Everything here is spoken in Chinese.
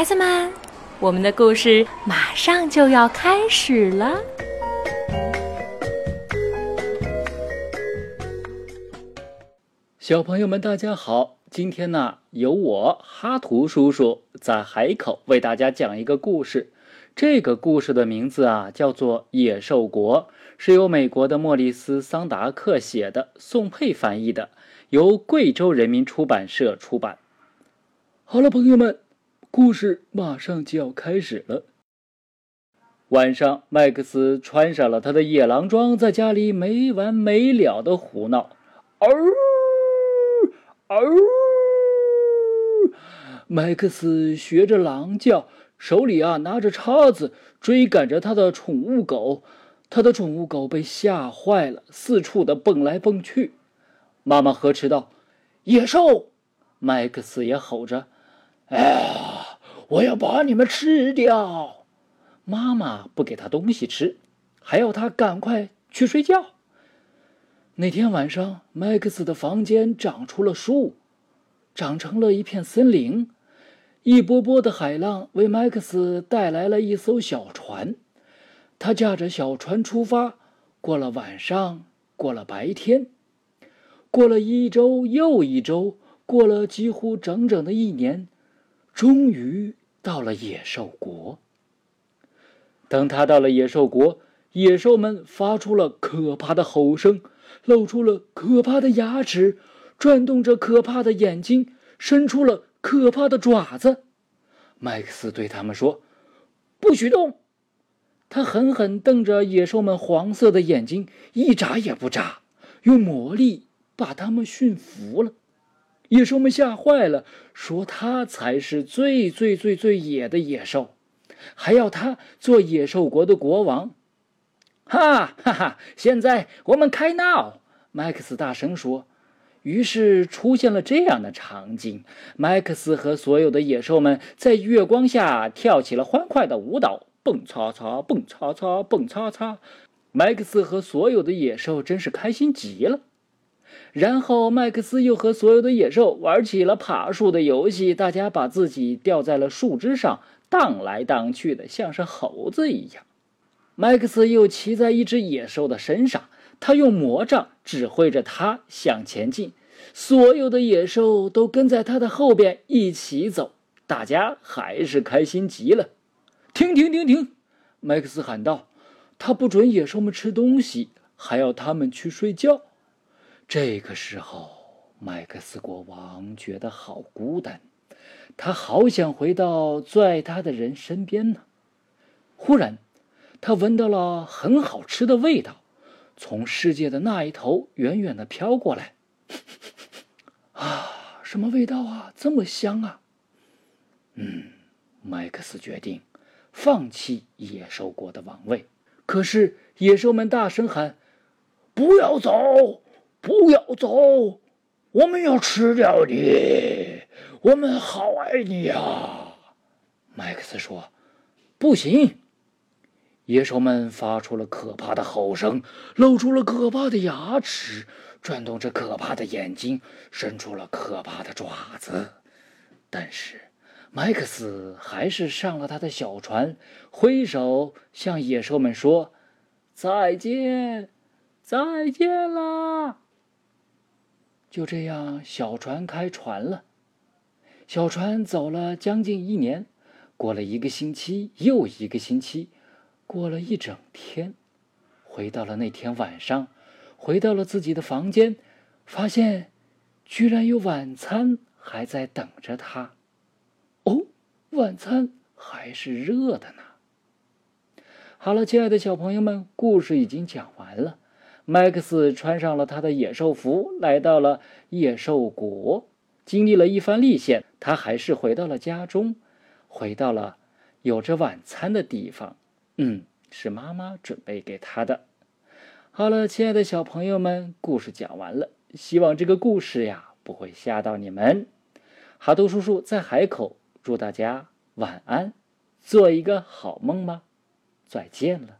孩子们，我们的故事马上就要开始了。小朋友们，大家好！今天呢，由我哈图叔叔在海口为大家讲一个故事。这个故事的名字啊，叫做《野兽国》，是由美国的莫里斯·桑达克写的，宋佩翻译的，由贵州人民出版社出版。好了，朋友们，故事马上就要开始了。晚上，麦克斯穿上了他的野狼装，在家里没完没了的胡闹。嗷嗷！麦克斯学着狼叫。手里啊拿着叉子追赶着他的宠物狗，他的宠物狗被吓坏了，四处的蹦来蹦去。妈妈呵斥道：“野兽！”麦克斯也吼着：“哎，我要把你们吃掉！”妈妈不给他东西吃，还要他赶快去睡觉。那天晚上，麦克斯的房间长出了树，长成了一片森林。一波波的海浪为麦克斯带来了一艘小船，他驾着小船出发，过了晚上，过了白天，过了一周又一周，过了几乎整整的一年，终于到了野兽国。等他到了野兽国，野兽们发出了可怕的吼声，露出了可怕的牙齿，转动着可怕的眼睛，伸出了。可怕的爪子，麦克斯对他们说：“不许动！”他狠狠瞪着野兽们黄色的眼睛，一眨也不眨，用魔力把他们驯服了。野兽们吓坏了，说他才是最最最最野的野兽，还要他做野兽国的国王。哈哈哈！现在我们开闹！麦克斯大声说。于是出现了这样的场景：麦克斯和所有的野兽们在月光下跳起了欢快的舞蹈，蹦擦擦，蹦擦擦，蹦擦擦。麦克斯和所有的野兽真是开心极了。然后麦克斯又和所有的野兽玩起了爬树的游戏，大家把自己吊在了树枝上，荡来荡去的，像是猴子一样。麦克斯又骑在一只野兽的身上。他用魔杖指挥着它向前进，所有的野兽都跟在他的后边一起走，大家还是开心极了。停停停停！麦克斯喊道：“他不准野兽们吃东西，还要他们去睡觉。”这个时候，麦克斯国王觉得好孤单，他好想回到最爱他的人身边呢。忽然，他闻到了很好吃的味道。从世界的那一头远远的飘过来，啊，什么味道啊？这么香啊！嗯，麦克斯决定放弃野兽国的王位。可是野兽们大声喊：“不要走，不要走，我们要吃掉你，我们好爱你呀！”麦克斯说：“不行。”野兽们发出了可怕的吼声，露出了可怕的牙齿，转动着可怕的眼睛，伸出了可怕的爪子。但是，麦克斯还是上了他的小船，挥手向野兽们说：“再见，再见啦！”就这样，小船开船了。小船走了将近一年，过了一个星期又一个星期。过了一整天，回到了那天晚上，回到了自己的房间，发现居然有晚餐还在等着他。哦，晚餐还是热的呢。好了，亲爱的小朋友们，故事已经讲完。麦克斯穿上了他的野兽服，来到了野兽国，经历了一番历险，他还是回到了家中，回到了有着晚餐的地方。嗯，是妈妈准备给他的。好了，亲爱的小朋友们，故事讲完了。希望这个故事呀不会吓到你们。哈图叔叔在海口，祝大家晚安，做一个好梦吧。再见了。